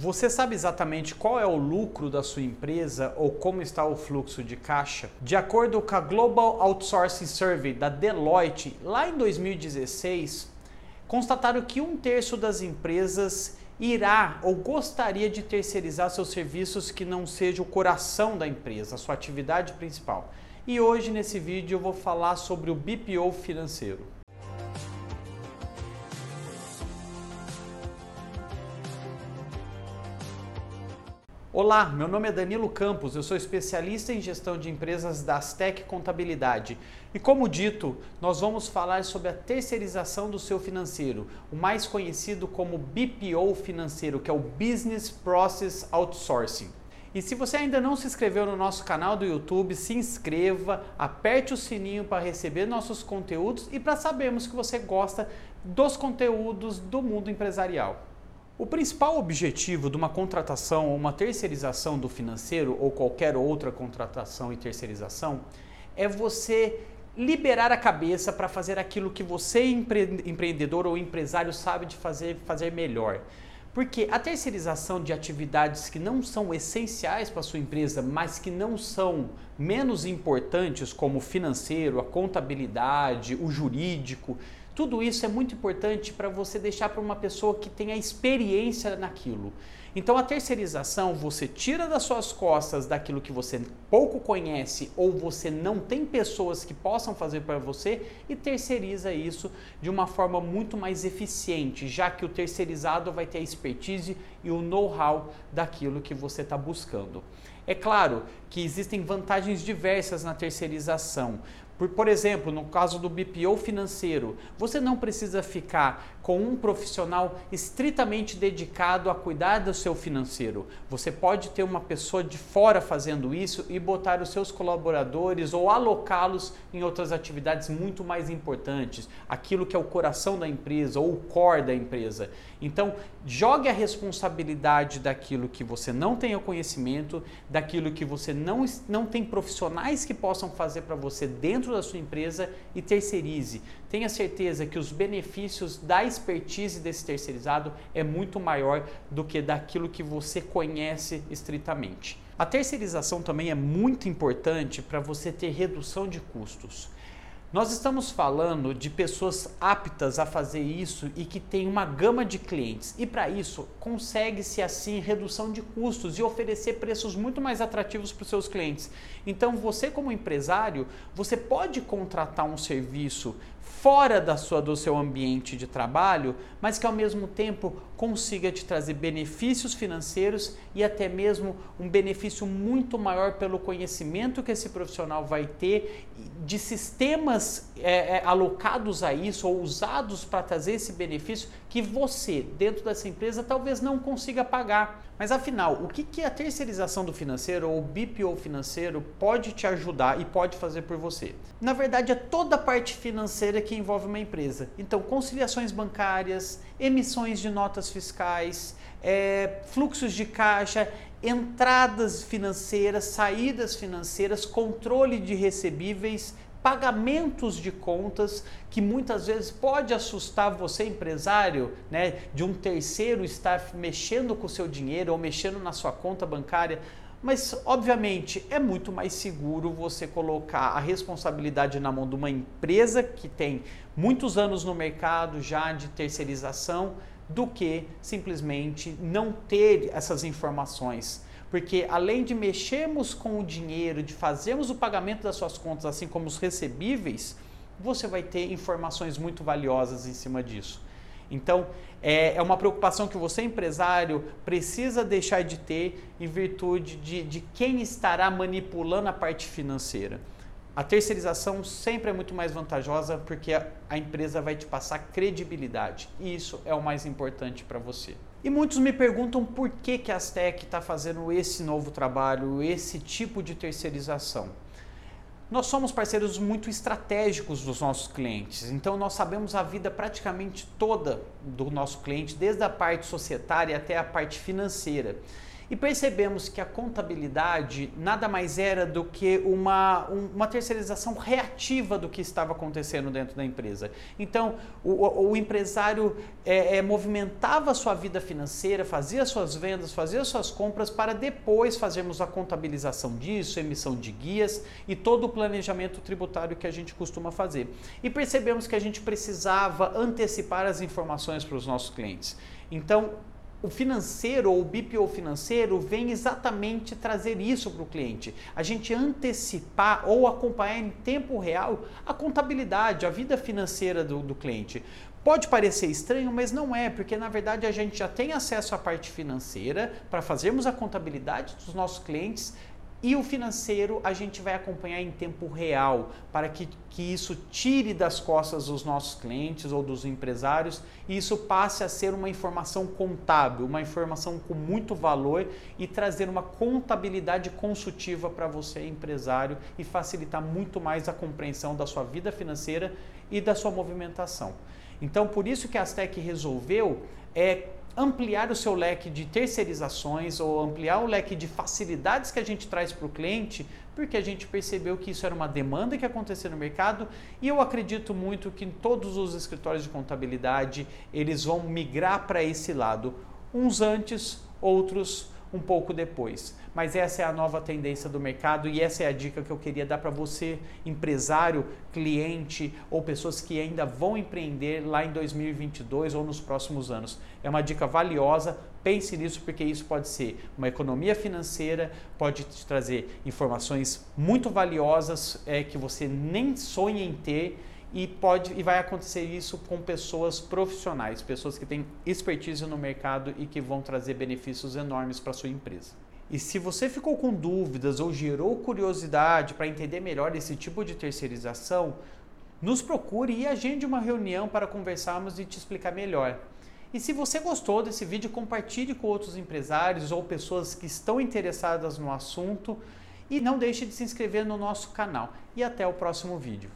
Você sabe exatamente qual é o lucro da sua empresa ou como está o fluxo de caixa? De acordo com a Global Outsourcing Survey da Deloitte, lá em 2016, constataram que um terço das empresas irá ou gostaria de terceirizar seus serviços que não seja o coração da empresa, a sua atividade principal. E hoje nesse vídeo eu vou falar sobre o BPO financeiro. Olá, meu nome é Danilo Campos, eu sou especialista em gestão de empresas da Astec Contabilidade. E como dito, nós vamos falar sobre a terceirização do seu financeiro, o mais conhecido como BPO financeiro, que é o Business Process Outsourcing. E se você ainda não se inscreveu no nosso canal do YouTube, se inscreva, aperte o sininho para receber nossos conteúdos e para sabermos que você gosta dos conteúdos do mundo empresarial. O principal objetivo de uma contratação ou uma terceirização do financeiro ou qualquer outra contratação e terceirização é você liberar a cabeça para fazer aquilo que você, empreendedor ou empresário, sabe de fazer, fazer melhor. Porque a terceirização de atividades que não são essenciais para a sua empresa, mas que não são menos importantes, como o financeiro, a contabilidade, o jurídico, tudo isso é muito importante para você deixar para uma pessoa que tenha experiência naquilo. Então a terceirização você tira das suas costas daquilo que você pouco conhece ou você não tem pessoas que possam fazer para você e terceiriza isso de uma forma muito mais eficiente, já que o terceirizado vai ter a expertise e o know-how daquilo que você está buscando. É claro que existem vantagens diversas na terceirização. Por, por exemplo, no caso do BPO financeiro, você não precisa ficar com um profissional estritamente dedicado a cuidar do seu financeiro. Você pode ter uma pessoa de fora fazendo isso e botar os seus colaboradores ou alocá-los em outras atividades muito mais importantes, aquilo que é o coração da empresa ou o core da empresa. Então, jogue a responsabilidade daquilo que você não tem o conhecimento, daquilo que você não, não tem profissionais que possam fazer para você dentro da sua empresa e terceirize. Tenha certeza que os benefícios da expertise desse terceirizado é muito maior do que daquilo que você conhece estritamente. A terceirização também é muito importante para você ter redução de custos. Nós estamos falando de pessoas aptas a fazer isso e que têm uma gama de clientes. E para isso, consegue-se assim redução de custos e oferecer preços muito mais atrativos para os seus clientes. Então, você como empresário, você pode contratar um serviço fora da sua, do seu ambiente de trabalho, mas que ao mesmo tempo consiga te trazer benefícios financeiros e até mesmo um benefício muito maior pelo conhecimento que esse profissional vai ter de sistemas é, é, alocados a isso ou usados para trazer esse benefício que você, dentro dessa empresa, talvez não consiga pagar. Mas afinal, o que, que a terceirização do financeiro ou o BPO financeiro pode te ajudar e pode fazer por você? Na verdade, é toda a parte financeira que envolve uma empresa. Então, conciliações bancárias, emissões de notas fiscais, é, fluxos de caixa, entradas financeiras, saídas financeiras, controle de recebíveis, pagamentos de contas que muitas vezes pode assustar você empresário, né, de um terceiro estar mexendo com o seu dinheiro ou mexendo na sua conta bancária. Mas, obviamente, é muito mais seguro você colocar a responsabilidade na mão de uma empresa que tem muitos anos no mercado já de terceirização do que simplesmente não ter essas informações. Porque além de mexermos com o dinheiro, de fazermos o pagamento das suas contas, assim como os recebíveis, você vai ter informações muito valiosas em cima disso. Então, é, é uma preocupação que você, empresário, precisa deixar de ter em virtude de, de quem estará manipulando a parte financeira. A terceirização sempre é muito mais vantajosa porque a empresa vai te passar credibilidade e isso é o mais importante para você. E muitos me perguntam por que, que a Aztec está fazendo esse novo trabalho, esse tipo de terceirização. Nós somos parceiros muito estratégicos dos nossos clientes, então nós sabemos a vida praticamente toda do nosso cliente, desde a parte societária até a parte financeira. E percebemos que a contabilidade nada mais era do que uma, uma terceirização reativa do que estava acontecendo dentro da empresa. Então, o, o empresário é, é, movimentava sua vida financeira, fazia suas vendas, fazia suas compras para depois fazermos a contabilização disso, emissão de guias e todo o planejamento tributário que a gente costuma fazer. E percebemos que a gente precisava antecipar as informações para os nossos clientes. Então, o financeiro ou o BPO financeiro vem exatamente trazer isso para o cliente. A gente antecipar ou acompanhar em tempo real a contabilidade, a vida financeira do, do cliente. Pode parecer estranho, mas não é, porque na verdade a gente já tem acesso à parte financeira para fazermos a contabilidade dos nossos clientes e o financeiro a gente vai acompanhar em tempo real para que, que isso tire das costas os nossos clientes ou dos empresários e isso passe a ser uma informação contábil, uma informação com muito valor e trazer uma contabilidade consultiva para você, empresário, e facilitar muito mais a compreensão da sua vida financeira e da sua movimentação. Então, por isso que a Astec resolveu é ampliar o seu leque de terceirizações ou ampliar o leque de facilidades que a gente traz para o cliente, porque a gente percebeu que isso era uma demanda que acontecia no mercado e eu acredito muito que todos os escritórios de contabilidade eles vão migrar para esse lado, uns antes, outros um pouco depois. Mas essa é a nova tendência do mercado e essa é a dica que eu queria dar para você, empresário, cliente ou pessoas que ainda vão empreender lá em 2022 ou nos próximos anos. É uma dica valiosa, pense nisso porque isso pode ser uma economia financeira, pode te trazer informações muito valiosas é, que você nem sonha em ter e pode e vai acontecer isso com pessoas profissionais, pessoas que têm expertise no mercado e que vão trazer benefícios enormes para sua empresa. E se você ficou com dúvidas ou gerou curiosidade para entender melhor esse tipo de terceirização, nos procure e agende uma reunião para conversarmos e te explicar melhor. E se você gostou desse vídeo, compartilhe com outros empresários ou pessoas que estão interessadas no assunto e não deixe de se inscrever no nosso canal. E até o próximo vídeo.